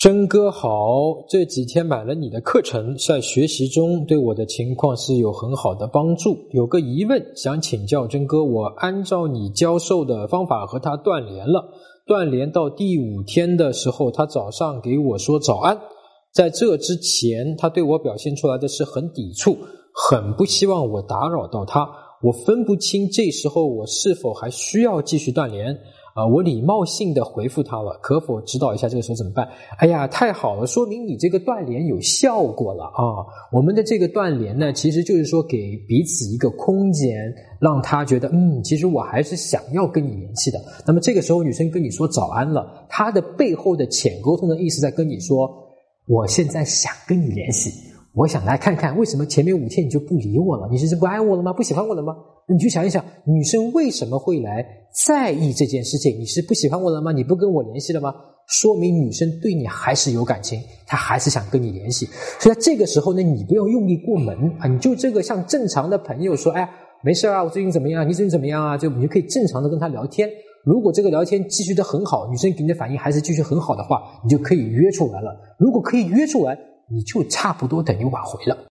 真哥好，这几天买了你的课程，在学习中对我的情况是有很好的帮助。有个疑问想请教真哥，我按照你教授的方法和他断联了，断联到第五天的时候，他早上给我说早安，在这之前，他对我表现出来的是很抵触，很不希望我打扰到他。我分不清这时候我是否还需要继续断联。啊，我礼貌性的回复他了，可否指导一下这个时候怎么办？哎呀，太好了，说明你这个断联有效果了啊！我们的这个断联呢，其实就是说给彼此一个空间，让他觉得，嗯，其实我还是想要跟你联系的。那么这个时候女生跟你说早安了，她的背后的浅沟通的意思在跟你说，我现在想跟你联系，我想来看看为什么前面五天你就不理我了？你是不爱我了吗？不喜欢我了吗？你去想一想，女生为什么会来在意这件事情？你是不喜欢我了吗？你不跟我联系了吗？说明女生对你还是有感情，她还是想跟你联系。所以在这个时候呢，你不要用力过猛啊，你就这个像正常的朋友说，哎，没事啊，我最近怎么样？你最近怎么样啊？就你就可以正常的跟她聊天。如果这个聊天继续的很好，女生给你的反应还是继续很好的话，你就可以约出来了。如果可以约出来，你就差不多等于挽回了。